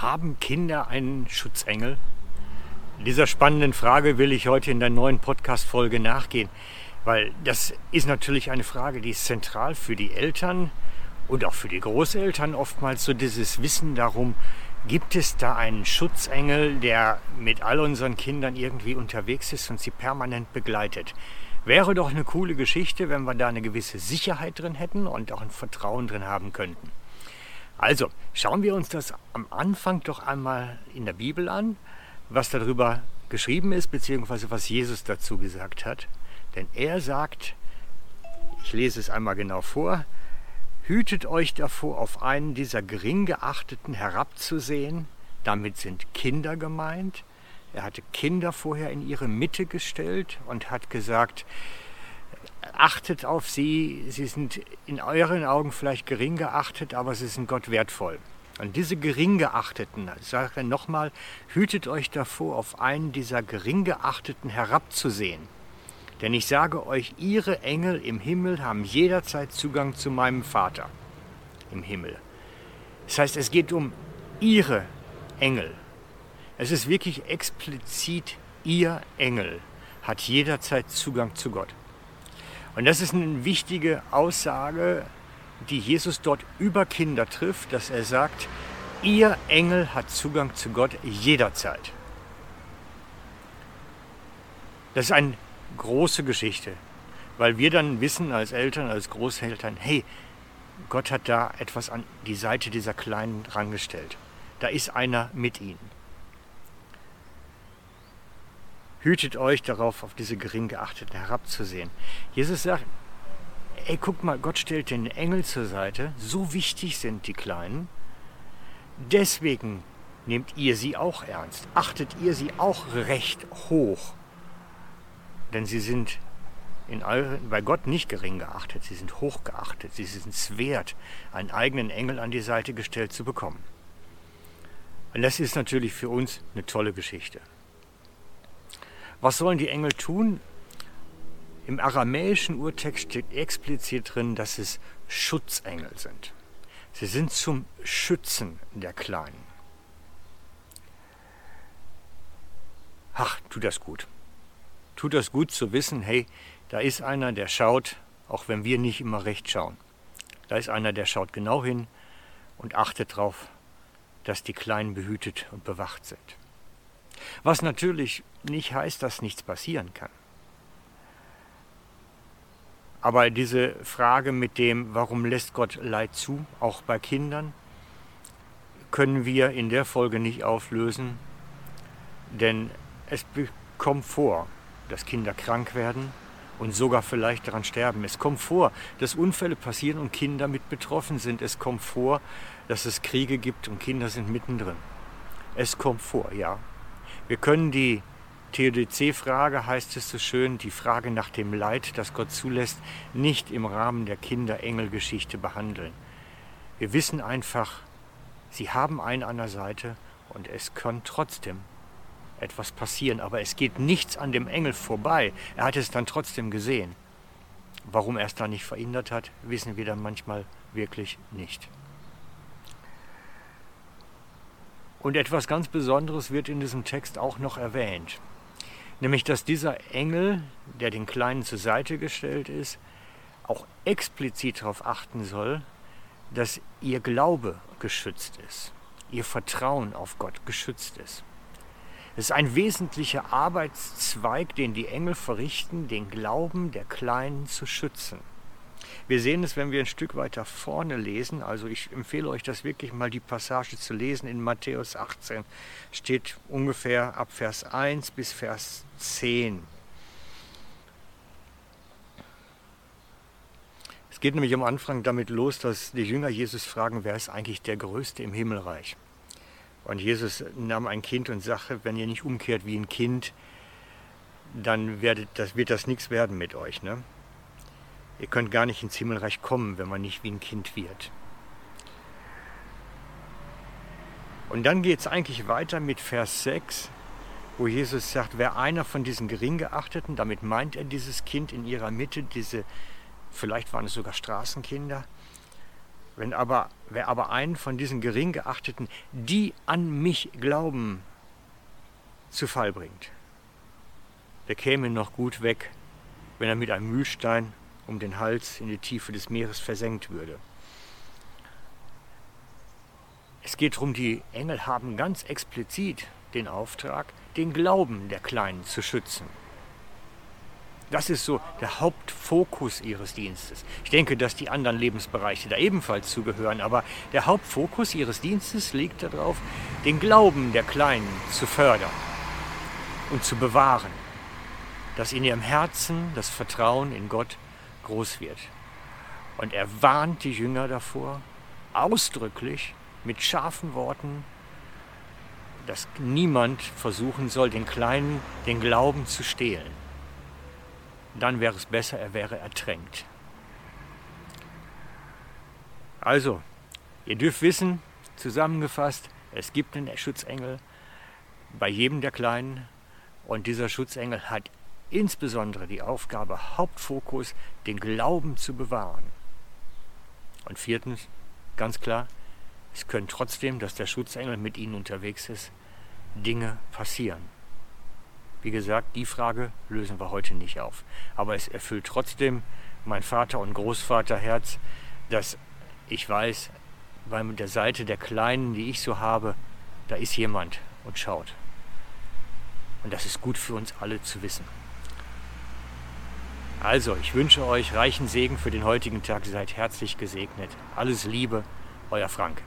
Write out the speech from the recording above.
Haben Kinder einen Schutzengel? Dieser spannenden Frage will ich heute in der neuen Podcast-Folge nachgehen, weil das ist natürlich eine Frage, die ist zentral für die Eltern und auch für die Großeltern oftmals so dieses Wissen darum, gibt es da einen Schutzengel, der mit all unseren Kindern irgendwie unterwegs ist und sie permanent begleitet. Wäre doch eine coole Geschichte, wenn wir da eine gewisse Sicherheit drin hätten und auch ein Vertrauen drin haben könnten. Also schauen wir uns das am Anfang doch einmal in der Bibel an, was darüber geschrieben ist, beziehungsweise was Jesus dazu gesagt hat. Denn er sagt, ich lese es einmal genau vor, hütet euch davor, auf einen dieser gering geachteten herabzusehen. Damit sind Kinder gemeint. Er hatte Kinder vorher in ihre Mitte gestellt und hat gesagt, achtet auf sie, sie sind in euren Augen vielleicht gering geachtet, aber sie sind Gott wertvoll. Und diese gering geachteten, ich sage nochmal, hütet euch davor, auf einen dieser gering geachteten herabzusehen. Denn ich sage euch, ihre Engel im Himmel haben jederzeit Zugang zu meinem Vater im Himmel. Das heißt, es geht um ihre Engel. Es ist wirklich explizit ihr Engel hat jederzeit Zugang zu Gott. Und das ist eine wichtige Aussage, die Jesus dort über Kinder trifft, dass er sagt, ihr Engel hat Zugang zu Gott jederzeit. Das ist eine große Geschichte, weil wir dann wissen als Eltern, als Großeltern, hey, Gott hat da etwas an die Seite dieser Kleinen rangestellt. Da ist einer mit ihnen. Hütet euch darauf, auf diese gering geachteten herabzusehen. Jesus sagt, ey, guck mal, Gott stellt den Engel zur Seite. So wichtig sind die Kleinen. Deswegen nehmt ihr sie auch ernst. Achtet ihr sie auch recht hoch. Denn sie sind in euren, bei Gott nicht gering geachtet, sie sind hoch geachtet. Sie sind es wert, einen eigenen Engel an die Seite gestellt zu bekommen. Und das ist natürlich für uns eine tolle Geschichte. Was sollen die Engel tun? Im aramäischen Urtext steht explizit drin, dass es Schutzengel sind. Sie sind zum Schützen der Kleinen. Ach, tut das gut. Tut das gut zu wissen, hey, da ist einer, der schaut, auch wenn wir nicht immer recht schauen. Da ist einer, der schaut genau hin und achtet darauf, dass die Kleinen behütet und bewacht sind. Was natürlich nicht heißt, dass nichts passieren kann. Aber diese Frage mit dem, warum lässt Gott Leid zu, auch bei Kindern, können wir in der Folge nicht auflösen, denn es kommt vor, dass Kinder krank werden und sogar vielleicht daran sterben. Es kommt vor, dass Unfälle passieren und Kinder mit betroffen sind. Es kommt vor, dass es Kriege gibt und Kinder sind mittendrin. Es kommt vor, ja. Wir können die Theodizee-Frage, heißt es so schön, die Frage nach dem Leid, das Gott zulässt, nicht im Rahmen der Kinder-Engel-Geschichte behandeln. Wir wissen einfach, sie haben einen an der Seite und es kann trotzdem etwas passieren. Aber es geht nichts an dem Engel vorbei. Er hat es dann trotzdem gesehen. Warum er es dann nicht verhindert hat, wissen wir dann manchmal wirklich nicht. Und etwas ganz Besonderes wird in diesem Text auch noch erwähnt. Nämlich, dass dieser Engel, der den Kleinen zur Seite gestellt ist, auch explizit darauf achten soll, dass ihr Glaube geschützt ist, ihr Vertrauen auf Gott geschützt ist. Es ist ein wesentlicher Arbeitszweig, den die Engel verrichten, den Glauben der Kleinen zu schützen. Wir sehen es, wenn wir ein Stück weiter vorne lesen. Also ich empfehle euch das wirklich mal die Passage zu lesen. In Matthäus 18 steht ungefähr ab Vers 1 bis Vers 10. Es geht nämlich am Anfang damit los, dass die Jünger Jesus fragen, wer ist eigentlich der Größte im Himmelreich? Und Jesus nahm ein Kind und sagte, wenn ihr nicht umkehrt wie ein Kind, dann werdet das, wird das nichts werden mit euch. Ne? Ihr könnt gar nicht ins Himmelreich kommen, wenn man nicht wie ein Kind wird. Und dann geht es eigentlich weiter mit Vers 6, wo Jesus sagt, wer einer von diesen Geringgeachteten, damit meint er dieses Kind in ihrer Mitte, diese, vielleicht waren es sogar Straßenkinder, Wenn aber, wer aber einen von diesen gering geachteten, die an mich glauben, zu Fall bringt, der käme noch gut weg, wenn er mit einem Mühlstein um den Hals in die Tiefe des Meeres versenkt würde. Es geht darum, die Engel haben ganz explizit den Auftrag, den Glauben der Kleinen zu schützen. Das ist so der Hauptfokus ihres Dienstes. Ich denke, dass die anderen Lebensbereiche da ebenfalls zugehören, aber der Hauptfokus ihres Dienstes liegt darauf, den Glauben der Kleinen zu fördern und zu bewahren, dass in ihrem Herzen das Vertrauen in Gott groß wird. Und er warnt die Jünger davor, ausdrücklich, mit scharfen Worten, dass niemand versuchen soll, den Kleinen den Glauben zu stehlen. Dann wäre es besser, er wäre ertränkt. Also, ihr dürft wissen, zusammengefasst, es gibt einen Schutzengel bei jedem der Kleinen und dieser Schutzengel hat insbesondere die Aufgabe, Hauptfokus, den Glauben zu bewahren. Und viertens, ganz klar, es können trotzdem, dass der Schutzengel mit ihnen unterwegs ist, Dinge passieren. Wie gesagt, die Frage lösen wir heute nicht auf. Aber es erfüllt trotzdem mein Vater- und Großvaterherz, dass ich weiß, bei der Seite der Kleinen, die ich so habe, da ist jemand und schaut. Und das ist gut für uns alle zu wissen. Also, ich wünsche euch reichen Segen für den heutigen Tag. Seid herzlich gesegnet. Alles Liebe, euer Frank.